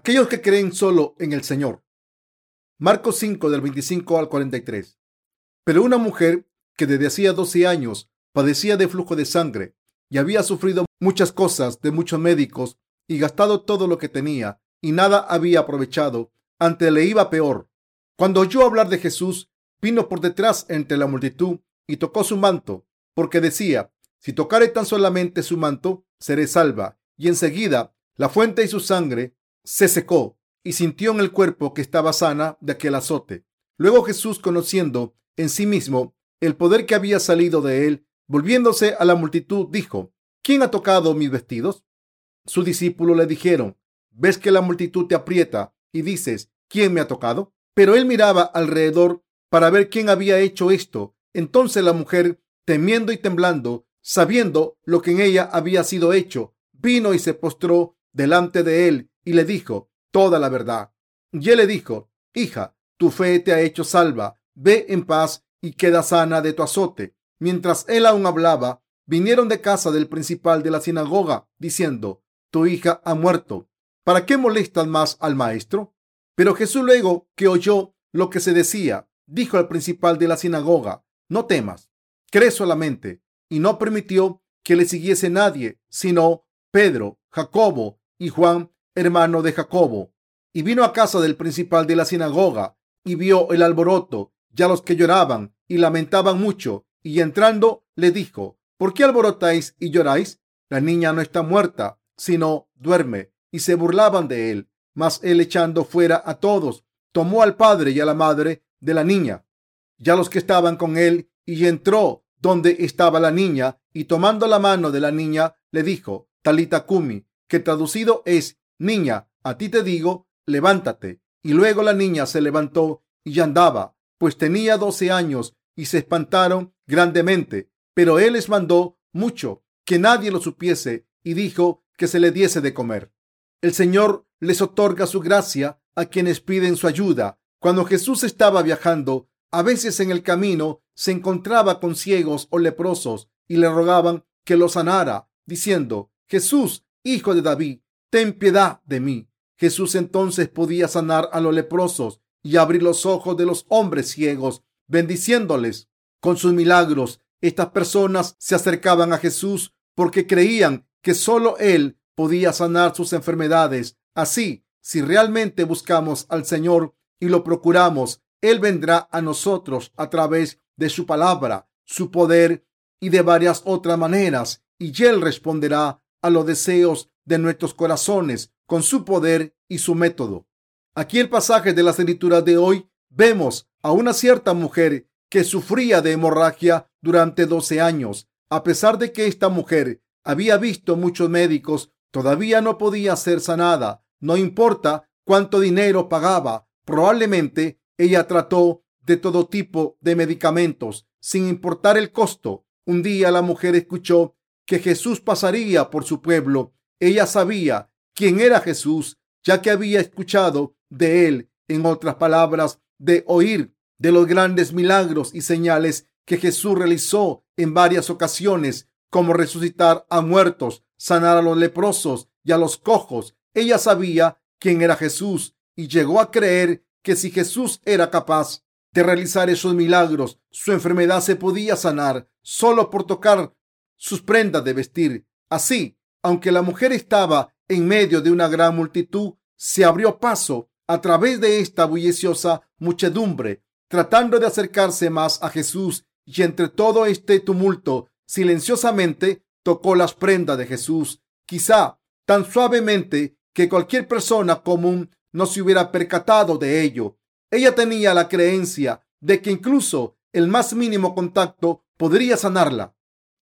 aquellos que creen solo en el Señor. Marcos 5 del 25 al 43. Pero una mujer que desde hacía 12 años padecía de flujo de sangre y había sufrido muchas cosas de muchos médicos y gastado todo lo que tenía y nada había aprovechado, ante le iba peor. Cuando oyó hablar de Jesús, vino por detrás entre la multitud y tocó su manto, porque decía, si tocare tan solamente su manto, seré salva. Y enseguida la fuente y su sangre se secó y sintió en el cuerpo que estaba sana de aquel azote. Luego Jesús, conociendo en sí mismo el poder que había salido de él, volviéndose a la multitud, dijo, ¿quién ha tocado mis vestidos? Sus discípulos le dijeron, ves que la multitud te aprieta y dices, ¿quién me ha tocado? Pero él miraba alrededor para ver quién había hecho esto. Entonces la mujer, temiendo y temblando, sabiendo lo que en ella había sido hecho, vino y se postró delante de él y le dijo toda la verdad. Y él le dijo, hija, tu fe te ha hecho salva, ve en paz y queda sana de tu azote. Mientras él aún hablaba, vinieron de casa del principal de la sinagoga, diciendo, tu hija ha muerto. ¿Para qué molestan más al maestro? Pero Jesús luego que oyó lo que se decía, dijo al principal de la sinagoga, no temas, cree solamente. Y no permitió que le siguiese nadie, sino Pedro, Jacobo y Juan, hermano de Jacobo. Y vino a casa del principal de la sinagoga y vio el alboroto, ya los que lloraban y lamentaban mucho, y entrando le dijo, ¿por qué alborotáis y lloráis? La niña no está muerta, sino duerme. Y se burlaban de él. Mas él echando fuera a todos, tomó al padre y a la madre de la niña, ya los que estaban con él, y entró donde estaba la niña, y tomando la mano de la niña, le dijo, Talita Kumi, que traducido es, niña, a ti te digo, levántate. Y luego la niña se levantó y andaba, pues tenía doce años, y se espantaron grandemente. Pero él les mandó mucho que nadie lo supiese, y dijo que se le diese de comer. El Señor les otorga su gracia a quienes piden su ayuda. Cuando Jesús estaba viajando, a veces en el camino se encontraba con ciegos o leprosos y le rogaban que lo sanara, diciendo, Jesús, hijo de David, ten piedad de mí. Jesús entonces podía sanar a los leprosos y abrir los ojos de los hombres ciegos, bendiciéndoles con sus milagros. Estas personas se acercaban a Jesús porque creían que solo Él podía sanar sus enfermedades. Así, si realmente buscamos al Señor y lo procuramos, Él vendrá a nosotros a través de su palabra, su poder y de varias otras maneras, y Él responderá a los deseos de nuestros corazones con su poder y su método. Aquí el pasaje de las escrituras de hoy vemos a una cierta mujer que sufría de hemorragia durante 12 años. A pesar de que esta mujer había visto muchos médicos, todavía no podía ser sanada. No importa cuánto dinero pagaba, probablemente ella trató de todo tipo de medicamentos, sin importar el costo. Un día la mujer escuchó que Jesús pasaría por su pueblo. Ella sabía quién era Jesús, ya que había escuchado de él, en otras palabras, de oír de los grandes milagros y señales que Jesús realizó en varias ocasiones, como resucitar a muertos, sanar a los leprosos y a los cojos. Ella sabía quién era Jesús y llegó a creer que si Jesús era capaz de realizar esos milagros, su enfermedad se podía sanar solo por tocar sus prendas de vestir. Así, aunque la mujer estaba en medio de una gran multitud, se abrió paso a través de esta bulliciosa muchedumbre, tratando de acercarse más a Jesús, y entre todo este tumulto, silenciosamente tocó las prendas de Jesús, quizá tan suavemente que cualquier persona común no se hubiera percatado de ello. Ella tenía la creencia de que incluso el más mínimo contacto podría sanarla.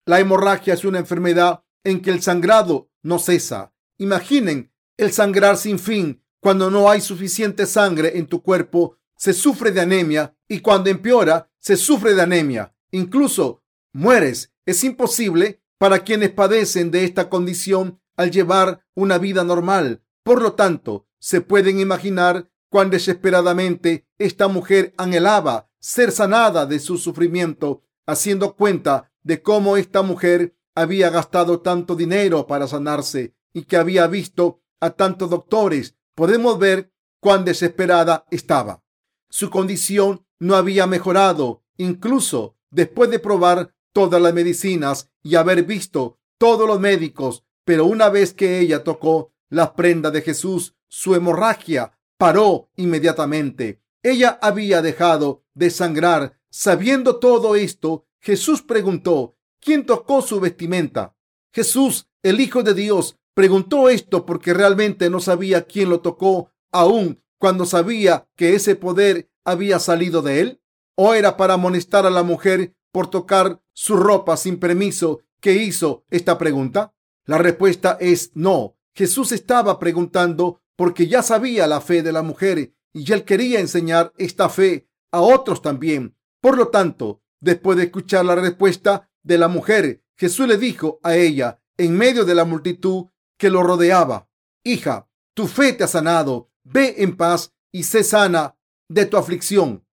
La hemorragia es una enfermedad en que el sangrado no cesa. Imaginen el sangrar sin fin. Cuando no hay suficiente sangre en tu cuerpo, se sufre de anemia y cuando empeora, se sufre de anemia. Incluso mueres. Es imposible para quienes padecen de esta condición al llevar una vida normal. Por lo tanto, se pueden imaginar cuán desesperadamente esta mujer anhelaba ser sanada de su sufrimiento, haciendo cuenta de cómo esta mujer había gastado tanto dinero para sanarse y que había visto a tantos doctores podemos ver cuán desesperada estaba. Su condición no había mejorado, incluso después de probar todas las medicinas y haber visto todos los médicos, pero una vez que ella tocó la prenda de Jesús, su hemorragia paró inmediatamente. Ella había dejado de sangrar. Sabiendo todo esto, Jesús preguntó, ¿quién tocó su vestimenta? Jesús, el Hijo de Dios, preguntó esto porque realmente no sabía quién lo tocó, aun cuando sabía que ese poder había salido de él. ¿O era para amonestar a la mujer por tocar su ropa sin permiso que hizo esta pregunta? La respuesta es no. Jesús estaba preguntando porque ya sabía la fe de la mujer y él quería enseñar esta fe a otros también. Por lo tanto, después de escuchar la respuesta de la mujer, Jesús le dijo a ella, en medio de la multitud que lo rodeaba, Hija, tu fe te ha sanado, ve en paz y sé sana de tu aflicción.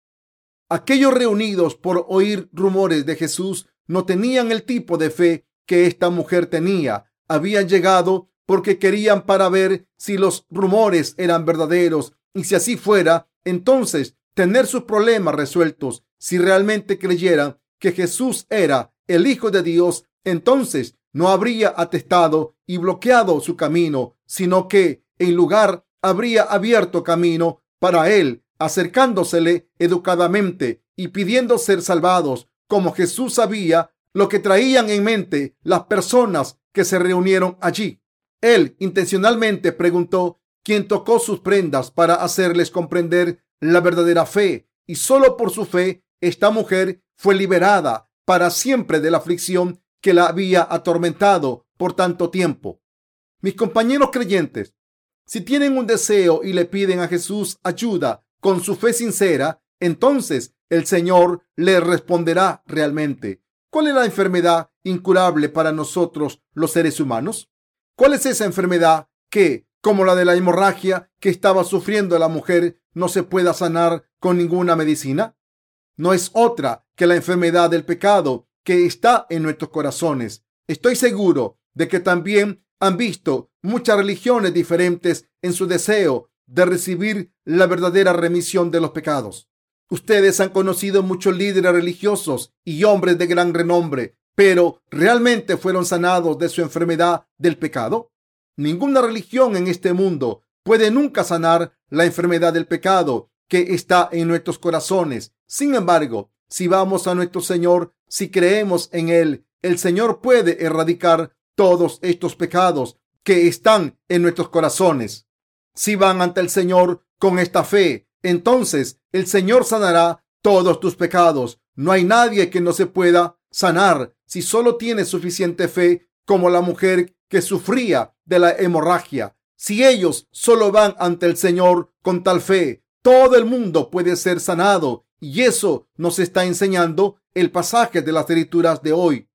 Aquellos reunidos por oír rumores de Jesús no tenían el tipo de fe que esta mujer tenía. Habían llegado porque querían para ver si los rumores eran verdaderos y si así fuera, entonces tener sus problemas resueltos. Si realmente creyeran que Jesús era el Hijo de Dios, entonces no habría atestado y bloqueado su camino, sino que en lugar habría abierto camino para él acercándosele educadamente y pidiendo ser salvados, como Jesús sabía lo que traían en mente las personas que se reunieron allí. Él intencionalmente preguntó quién tocó sus prendas para hacerles comprender la verdadera fe, y solo por su fe esta mujer fue liberada para siempre de la aflicción que la había atormentado por tanto tiempo. Mis compañeros creyentes, si tienen un deseo y le piden a Jesús ayuda con su fe sincera, entonces el Señor le responderá realmente. ¿Cuál es la enfermedad incurable para nosotros los seres humanos? ¿Cuál es esa enfermedad que, como la de la hemorragia que estaba sufriendo la mujer, no se pueda sanar con ninguna medicina? No es otra que la enfermedad del pecado que está en nuestros corazones. Estoy seguro de que también han visto muchas religiones diferentes en su deseo de recibir la verdadera remisión de los pecados. Ustedes han conocido muchos líderes religiosos y hombres de gran renombre, pero ¿realmente fueron sanados de su enfermedad del pecado? Ninguna religión en este mundo puede nunca sanar la enfermedad del pecado que está en nuestros corazones. Sin embargo, si vamos a nuestro Señor, si creemos en Él, el Señor puede erradicar todos estos pecados que están en nuestros corazones. Si van ante el Señor con esta fe, entonces el Señor sanará todos tus pecados. No hay nadie que no se pueda sanar si solo tienes suficiente fe como la mujer que sufría de la hemorragia. Si ellos solo van ante el Señor con tal fe, todo el mundo puede ser sanado. Y eso nos está enseñando el pasaje de las escrituras de hoy.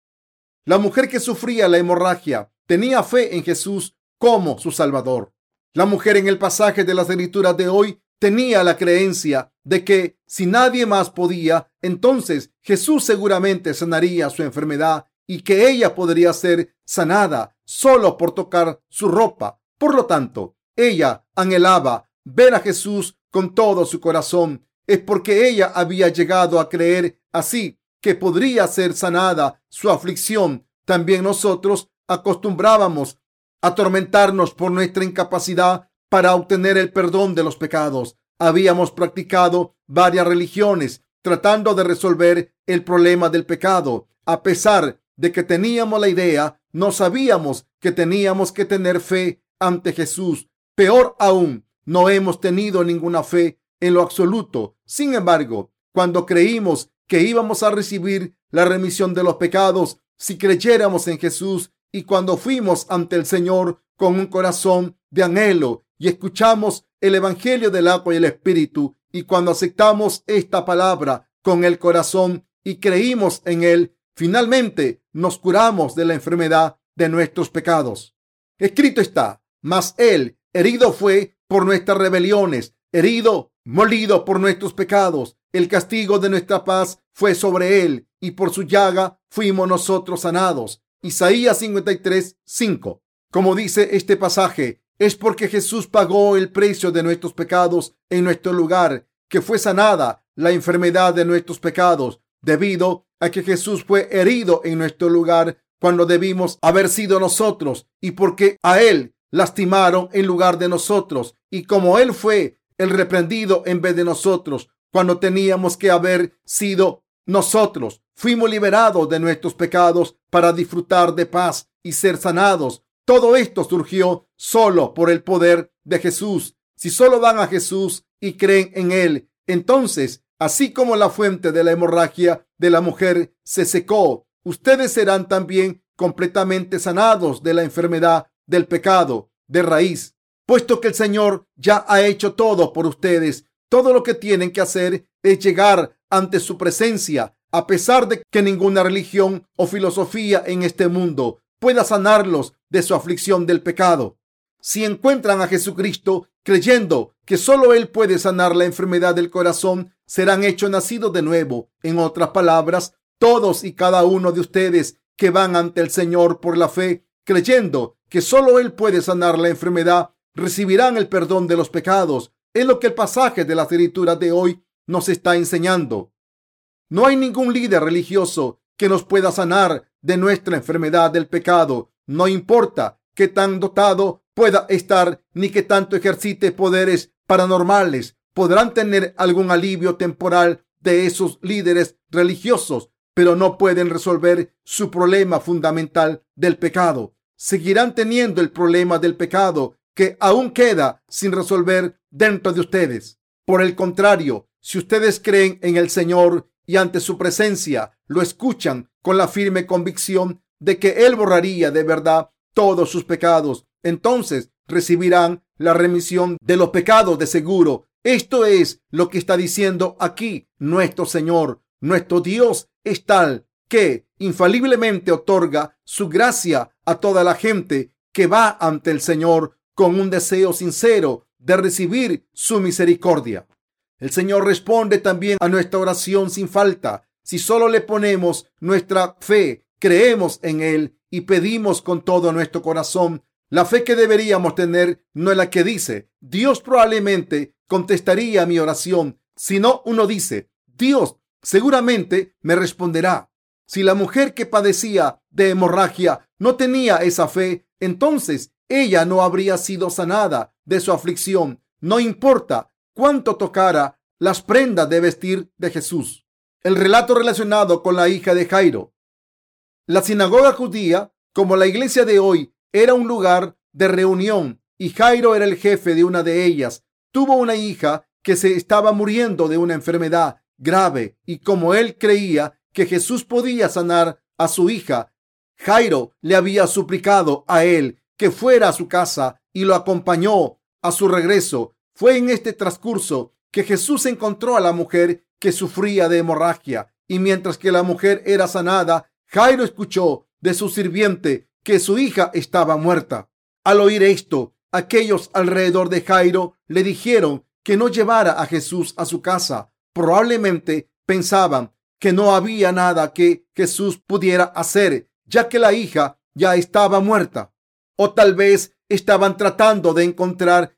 La mujer que sufría la hemorragia tenía fe en Jesús como su Salvador. La mujer en el pasaje de las escrituras de hoy tenía la creencia de que si nadie más podía, entonces Jesús seguramente sanaría su enfermedad y que ella podría ser sanada solo por tocar su ropa. Por lo tanto, ella anhelaba ver a Jesús con todo su corazón. Es porque ella había llegado a creer así que podría ser sanada su aflicción. También nosotros acostumbrábamos atormentarnos por nuestra incapacidad para obtener el perdón de los pecados. Habíamos practicado varias religiones tratando de resolver el problema del pecado. A pesar de que teníamos la idea, no sabíamos que teníamos que tener fe ante Jesús. Peor aún, no hemos tenido ninguna fe en lo absoluto. Sin embargo, cuando creímos que íbamos a recibir la remisión de los pecados, si creyéramos en Jesús y cuando fuimos ante el Señor con un corazón de anhelo y escuchamos el Evangelio del agua y el Espíritu, y cuando aceptamos esta palabra con el corazón y creímos en él, finalmente nos curamos de la enfermedad de nuestros pecados. Escrito está, mas él herido fue por nuestras rebeliones, herido, molido por nuestros pecados. El castigo de nuestra paz fue sobre él, y por su llaga fuimos nosotros sanados. Isaías 53, 5. Como dice este pasaje, es porque Jesús pagó el precio de nuestros pecados en nuestro lugar, que fue sanada la enfermedad de nuestros pecados, debido a que Jesús fue herido en nuestro lugar cuando debimos haber sido nosotros y porque a Él lastimaron en lugar de nosotros y como Él fue el reprendido en vez de nosotros cuando teníamos que haber sido nosotros. Fuimos liberados de nuestros pecados para disfrutar de paz y ser sanados. Todo esto surgió solo por el poder de Jesús. Si solo van a Jesús y creen en Él, entonces, así como la fuente de la hemorragia de la mujer se secó, ustedes serán también completamente sanados de la enfermedad del pecado de raíz, puesto que el Señor ya ha hecho todo por ustedes. Todo lo que tienen que hacer es llegar ante su presencia, a pesar de que ninguna religión o filosofía en este mundo pueda sanarlos de su aflicción del pecado. Si encuentran a Jesucristo creyendo que solo Él puede sanar la enfermedad del corazón, serán hechos nacidos de nuevo. En otras palabras, todos y cada uno de ustedes que van ante el Señor por la fe, creyendo que solo Él puede sanar la enfermedad, recibirán el perdón de los pecados. Es lo que el pasaje de la escritura de hoy nos está enseñando. No hay ningún líder religioso que nos pueda sanar de nuestra enfermedad del pecado. No importa qué tan dotado pueda estar ni que tanto ejercite poderes paranormales. Podrán tener algún alivio temporal de esos líderes religiosos, pero no pueden resolver su problema fundamental del pecado. Seguirán teniendo el problema del pecado que aún queda sin resolver dentro de ustedes. Por el contrario, si ustedes creen en el Señor y ante su presencia lo escuchan con la firme convicción de que Él borraría de verdad todos sus pecados, entonces recibirán la remisión de los pecados de seguro. Esto es lo que está diciendo aquí nuestro Señor. Nuestro Dios es tal que infaliblemente otorga su gracia a toda la gente que va ante el Señor con un deseo sincero de recibir su misericordia. El Señor responde también a nuestra oración sin falta. Si solo le ponemos nuestra fe, creemos en Él y pedimos con todo nuestro corazón, la fe que deberíamos tener no es la que dice, Dios probablemente contestaría mi oración, sino uno dice, Dios seguramente me responderá. Si la mujer que padecía de hemorragia no tenía esa fe, entonces ella no habría sido sanada de su aflicción. No importa cuánto tocara las prendas de vestir de Jesús. El relato relacionado con la hija de Jairo. La sinagoga judía, como la iglesia de hoy, era un lugar de reunión y Jairo era el jefe de una de ellas. Tuvo una hija que se estaba muriendo de una enfermedad grave y como él creía que Jesús podía sanar a su hija, Jairo le había suplicado a él que fuera a su casa y lo acompañó a su regreso. Fue en este transcurso que Jesús encontró a la mujer que sufría de hemorragia y mientras que la mujer era sanada, Jairo escuchó de su sirviente que su hija estaba muerta. Al oír esto, aquellos alrededor de Jairo le dijeron que no llevara a Jesús a su casa. Probablemente pensaban que no había nada que Jesús pudiera hacer, ya que la hija ya estaba muerta. O tal vez estaban tratando de encontrar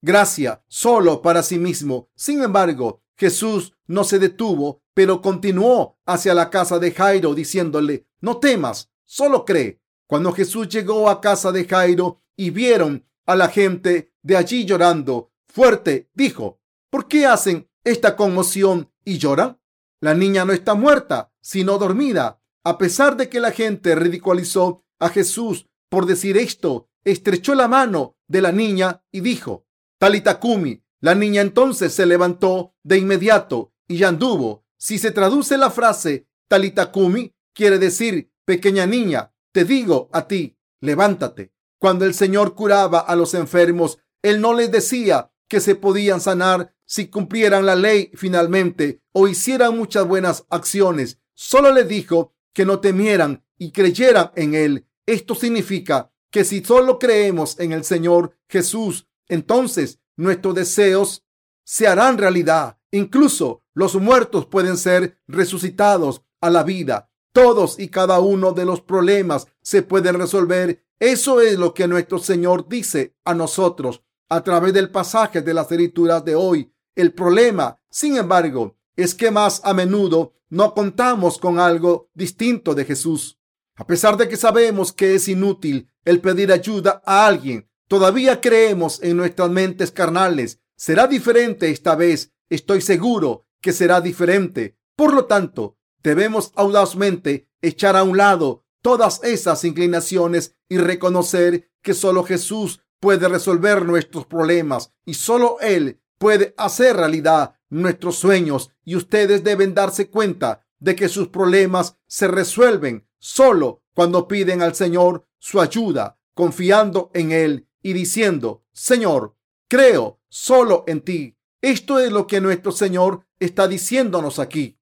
gracia solo para sí mismo. Sin embargo, Jesús no se detuvo, pero continuó hacia la casa de Jairo diciéndole, no temas, solo cree. Cuando Jesús llegó a casa de Jairo y vieron a la gente de allí llorando fuerte, dijo, ¿por qué hacen esta conmoción y lloran? La niña no está muerta, sino dormida. A pesar de que la gente ridiculizó a Jesús por decir esto, estrechó la mano de la niña y dijo, Talitakumi. La niña entonces se levantó de inmediato y anduvo. Si se traduce la frase Talitakumi, quiere decir pequeña niña, te digo a ti, levántate. Cuando el Señor curaba a los enfermos, Él no les decía que se podían sanar si cumplieran la ley finalmente o hicieran muchas buenas acciones. Solo les dijo que no temieran y creyeran en Él. Esto significa que si solo creemos en el Señor Jesús entonces nuestros deseos se harán realidad. Incluso los muertos pueden ser resucitados a la vida. Todos y cada uno de los problemas se pueden resolver Eso es lo que nuestro Señor dice a nosotros a través del pasaje de las escrituras de hoy. El problema, sin embargo, es que más a menudo no contamos con algo distinto de Jesús. A pesar de que sabemos que es inútil el pedir ayuda a alguien, todavía creemos en nuestras mentes carnales. Será diferente esta vez. Estoy seguro que será diferente. Por lo tanto, debemos audazmente echar a un lado todas esas inclinaciones y reconocer que solo Jesús puede resolver nuestros problemas y solo Él puede hacer realidad nuestros sueños y ustedes deben darse cuenta de que sus problemas se resuelven solo cuando piden al Señor su ayuda, confiando en Él y diciendo, Señor, creo solo en ti. Esto es lo que nuestro Señor está diciéndonos aquí.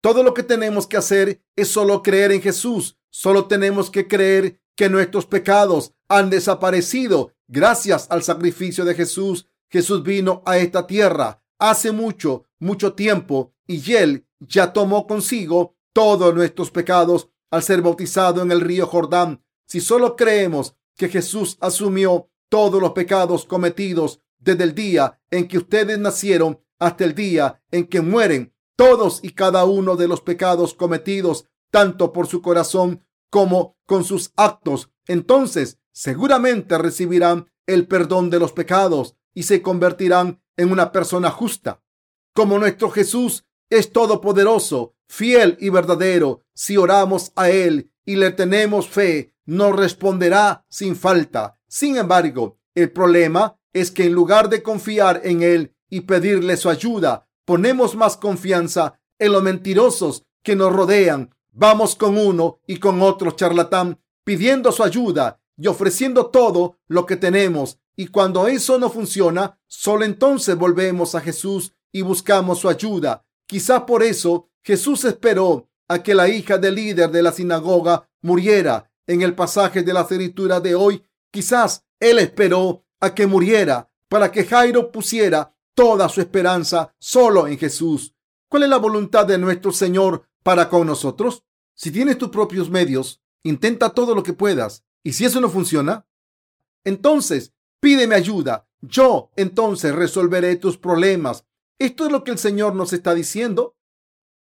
Todo lo que tenemos que hacer es solo creer en Jesús. Solo tenemos que creer que nuestros pecados han desaparecido gracias al sacrificio de Jesús. Jesús vino a esta tierra hace mucho, mucho tiempo y él ya tomó consigo todos nuestros pecados al ser bautizado en el río Jordán. Si solo creemos que Jesús asumió todos los pecados cometidos desde el día en que ustedes nacieron hasta el día en que mueren, todos y cada uno de los pecados cometidos, tanto por su corazón como con sus actos, entonces seguramente recibirán el perdón de los pecados y se convertirán en una persona justa. Como nuestro Jesús es todopoderoso, fiel y verdadero, si oramos a Él y le tenemos fe, nos responderá sin falta. Sin embargo, el problema es que en lugar de confiar en Él y pedirle su ayuda, ponemos más confianza en los mentirosos que nos rodean. Vamos con uno y con otro charlatán pidiendo su ayuda y ofreciendo todo lo que tenemos. Y cuando eso no funciona, solo entonces volvemos a Jesús y buscamos su ayuda. Quizá por eso Jesús esperó a que la hija del líder de la sinagoga muriera. En el pasaje de la escritura de hoy, quizás él esperó a que muriera para que Jairo pusiera toda su esperanza solo en Jesús. ¿Cuál es la voluntad de nuestro Señor para con nosotros? Si tienes tus propios medios, intenta todo lo que puedas y si eso no funciona, entonces pídeme ayuda. Yo entonces resolveré tus problemas. ¿Esto es lo que el Señor nos está diciendo?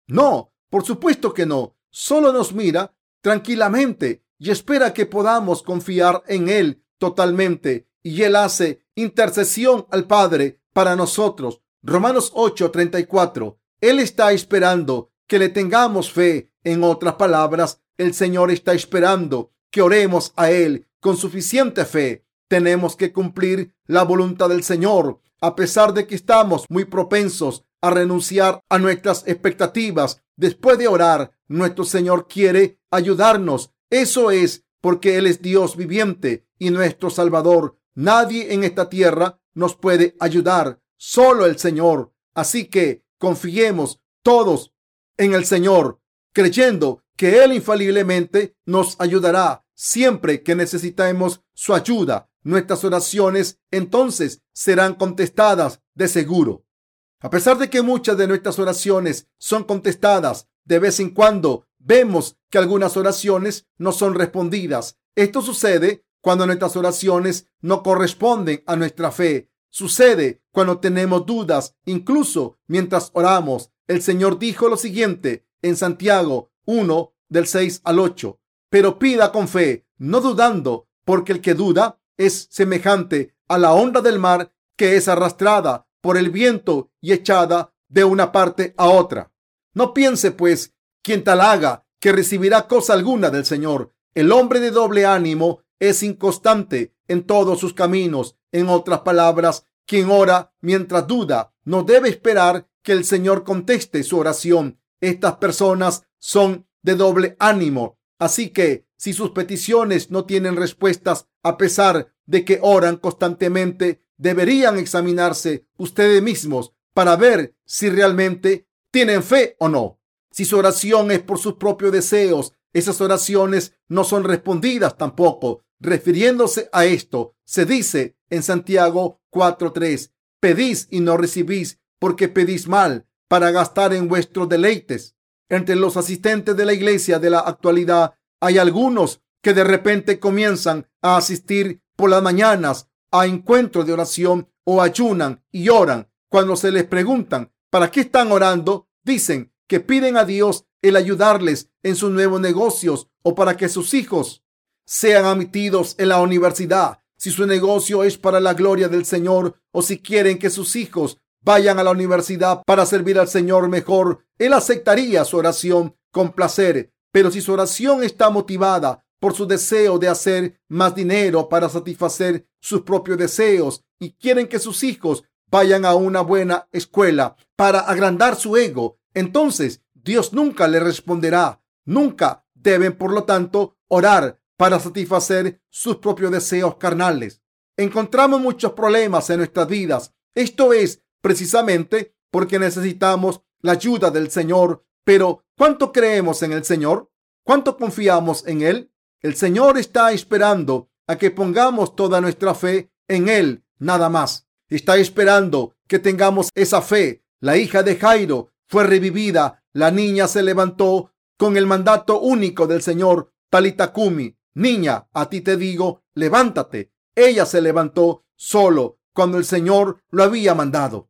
No, por supuesto que no. Solo nos mira tranquilamente y espera que podamos confiar en Él totalmente. Y Él hace intercesión al Padre para nosotros. Romanos 8:34. Él está esperando que le tengamos fe. En otras palabras, el Señor está esperando que oremos a Él con suficiente fe. Tenemos que cumplir la voluntad del Señor, a pesar de que estamos muy propensos a renunciar a nuestras expectativas. Después de orar, nuestro Señor quiere ayudarnos. Eso es porque Él es Dios viviente y nuestro Salvador. Nadie en esta tierra nos puede ayudar, solo el Señor. Así que confiemos todos en el Señor, creyendo que Él infaliblemente nos ayudará siempre que necesitemos su ayuda. Nuestras oraciones entonces serán contestadas de seguro. A pesar de que muchas de nuestras oraciones son contestadas, de vez en cuando vemos que algunas oraciones no son respondidas. Esto sucede cuando nuestras oraciones no corresponden a nuestra fe. Sucede cuando tenemos dudas, incluso mientras oramos. El Señor dijo lo siguiente en Santiago 1 del 6 al 8. Pero pida con fe, no dudando, porque el que duda es semejante a la onda del mar que es arrastrada por el viento y echada de una parte a otra. No piense, pues, quien tal haga que recibirá cosa alguna del Señor. El hombre de doble ánimo es inconstante en todos sus caminos. En otras palabras, quien ora mientras duda no debe esperar que el Señor conteste su oración. Estas personas son de doble ánimo. Así que si sus peticiones no tienen respuestas a pesar de que oran constantemente, deberían examinarse ustedes mismos para ver si realmente tienen fe o no. Si su oración es por sus propios deseos, esas oraciones no son respondidas tampoco. Refiriéndose a esto, se dice en Santiago 4.3, pedís y no recibís porque pedís mal para gastar en vuestros deleites. Entre los asistentes de la iglesia de la actualidad hay algunos que de repente comienzan a asistir por las mañanas a encuentros de oración o ayunan y oran. Cuando se les preguntan para qué están orando, dicen que piden a Dios el ayudarles en sus nuevos negocios o para que sus hijos sean admitidos en la universidad. Si su negocio es para la gloria del Señor o si quieren que sus hijos vayan a la universidad para servir al Señor mejor, Él aceptaría su oración con placer. Pero si su oración está motivada por su deseo de hacer más dinero para satisfacer sus propios deseos y quieren que sus hijos vayan a una buena escuela para agrandar su ego, entonces Dios nunca le responderá. Nunca deben, por lo tanto, orar para satisfacer sus propios deseos carnales. Encontramos muchos problemas en nuestras vidas. Esto es precisamente porque necesitamos la ayuda del Señor. Pero, ¿cuánto creemos en el Señor? ¿Cuánto confiamos en Él? El Señor está esperando a que pongamos toda nuestra fe en Él, nada más. Está esperando que tengamos esa fe. La hija de Jairo fue revivida. La niña se levantó con el mandato único del Señor. Talitakumi, niña, a ti te digo, levántate. Ella se levantó solo cuando el Señor lo había mandado.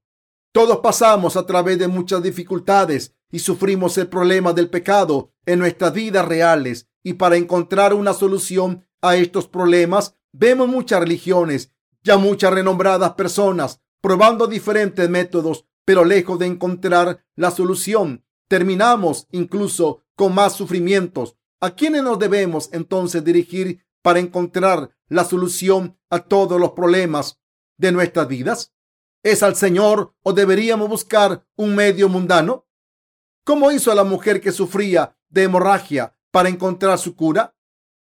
Todos pasamos a través de muchas dificultades y sufrimos el problema del pecado en nuestras vidas reales. Y para encontrar una solución a estos problemas, vemos muchas religiones, ya muchas renombradas personas, probando diferentes métodos, pero lejos de encontrar la solución, terminamos incluso con más sufrimientos. ¿A quiénes nos debemos entonces dirigir para encontrar la solución a todos los problemas de nuestras vidas? ¿Es al Señor o deberíamos buscar un medio mundano? ¿Cómo hizo la mujer que sufría de hemorragia para encontrar su cura?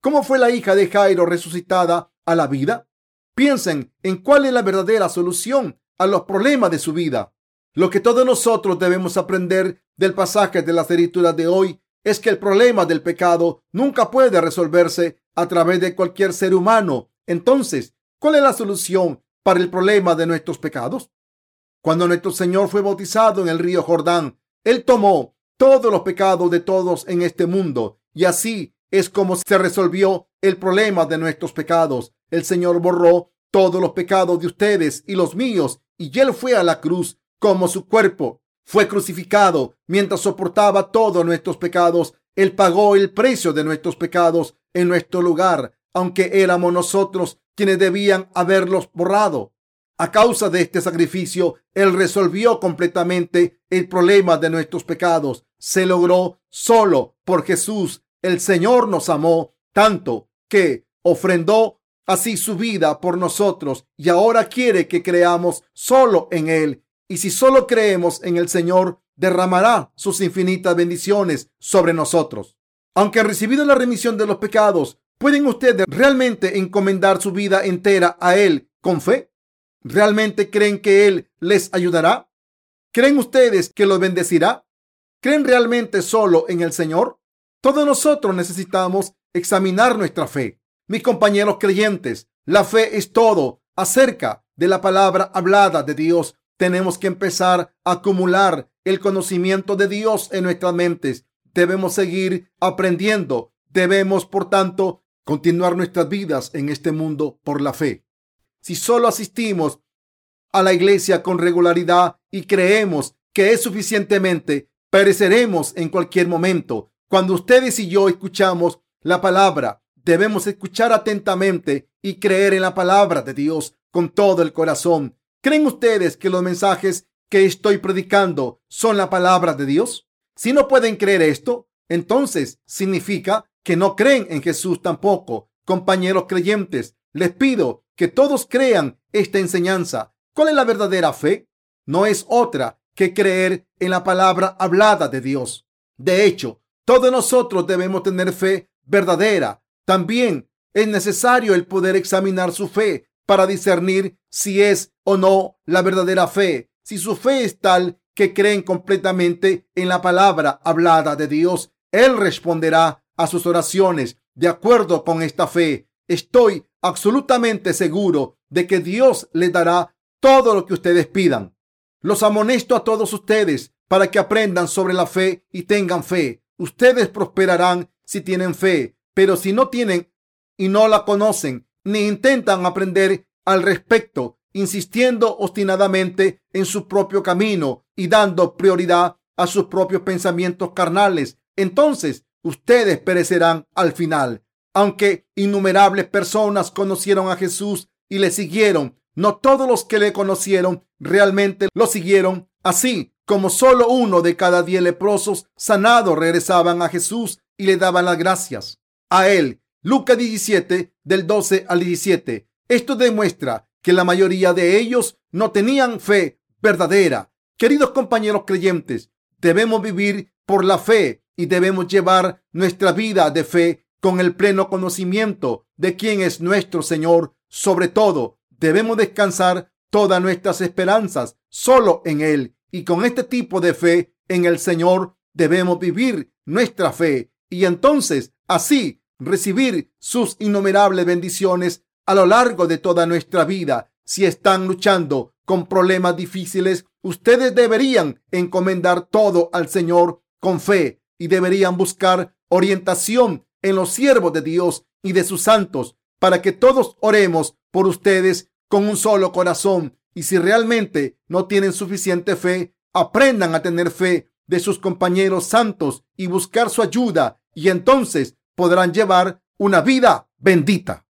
¿Cómo fue la hija de Jairo resucitada a la vida? Piensen en cuál es la verdadera solución a los problemas de su vida. Lo que todos nosotros debemos aprender del pasaje de las escrituras de hoy es que el problema del pecado nunca puede resolverse a través de cualquier ser humano. Entonces, ¿cuál es la solución para el problema de nuestros pecados? Cuando nuestro Señor fue bautizado en el río Jordán, Él tomó todos los pecados de todos en este mundo y así es como se resolvió el problema de nuestros pecados. El Señor borró todos los pecados de ustedes y los míos y Él fue a la cruz como su cuerpo. Fue crucificado mientras soportaba todos nuestros pecados. Él pagó el precio de nuestros pecados en nuestro lugar, aunque éramos nosotros quienes debían haberlos borrado. A causa de este sacrificio, Él resolvió completamente el problema de nuestros pecados. Se logró solo por Jesús. El Señor nos amó tanto que ofrendó así su vida por nosotros y ahora quiere que creamos solo en Él. Y si solo creemos en el Señor, derramará sus infinitas bendiciones sobre nosotros. Aunque han recibido la remisión de los pecados, ¿pueden ustedes realmente encomendar su vida entera a Él con fe? ¿Realmente creen que Él les ayudará? ¿Creen ustedes que los bendecirá? ¿Creen realmente solo en el Señor? Todos nosotros necesitamos examinar nuestra fe. Mis compañeros creyentes, la fe es todo acerca de la palabra hablada de Dios. Tenemos que empezar a acumular el conocimiento de Dios en nuestras mentes. Debemos seguir aprendiendo. Debemos, por tanto, continuar nuestras vidas en este mundo por la fe. Si solo asistimos a la iglesia con regularidad y creemos que es suficientemente, pereceremos en cualquier momento. Cuando ustedes y yo escuchamos la palabra, debemos escuchar atentamente y creer en la palabra de Dios con todo el corazón. ¿Creen ustedes que los mensajes que estoy predicando son la palabra de Dios? Si no pueden creer esto, entonces significa que no creen en Jesús tampoco. Compañeros creyentes, les pido que todos crean esta enseñanza. ¿Cuál es la verdadera fe? No es otra que creer en la palabra hablada de Dios. De hecho, todos nosotros debemos tener fe verdadera. También es necesario el poder examinar su fe para discernir si es o no la verdadera fe. Si su fe es tal que creen completamente en la palabra hablada de Dios, Él responderá a sus oraciones de acuerdo con esta fe. Estoy absolutamente seguro de que Dios les dará todo lo que ustedes pidan. Los amonesto a todos ustedes para que aprendan sobre la fe y tengan fe. Ustedes prosperarán si tienen fe, Pero si no tienen y no la conocen, ni intentan aprender al respecto, insistiendo obstinadamente en su propio camino y dando prioridad a sus propios pensamientos carnales, entonces ustedes perecerán al final. Aunque innumerables personas conocieron a Jesús y le siguieron, no todos los que le conocieron realmente lo siguieron. Así como solo uno de cada diez leprosos sanados regresaban a Jesús y le daban las gracias a él. Lucas 17 del 12 al 17. Esto demuestra que la mayoría de ellos no tenían fe verdadera. Queridos compañeros creyentes, debemos vivir por la fe y debemos llevar nuestra vida de fe con el pleno conocimiento de quién es nuestro Señor. Sobre todo, debemos descansar todas nuestras esperanzas solo en Él. Y con este tipo de fe en el Señor debemos vivir nuestra fe y entonces así recibir sus innumerables bendiciones a lo largo de toda nuestra vida. Si están luchando con problemas difíciles, ustedes deberían encomendar todo al Señor con fe y deberían buscar orientación en los siervos de Dios y de sus santos para que todos oremos por ustedes con un solo corazón. Y si realmente no tienen suficiente fe, aprendan a tener fe de sus compañeros santos y buscar su ayuda y entonces podrán llevar una vida bendita.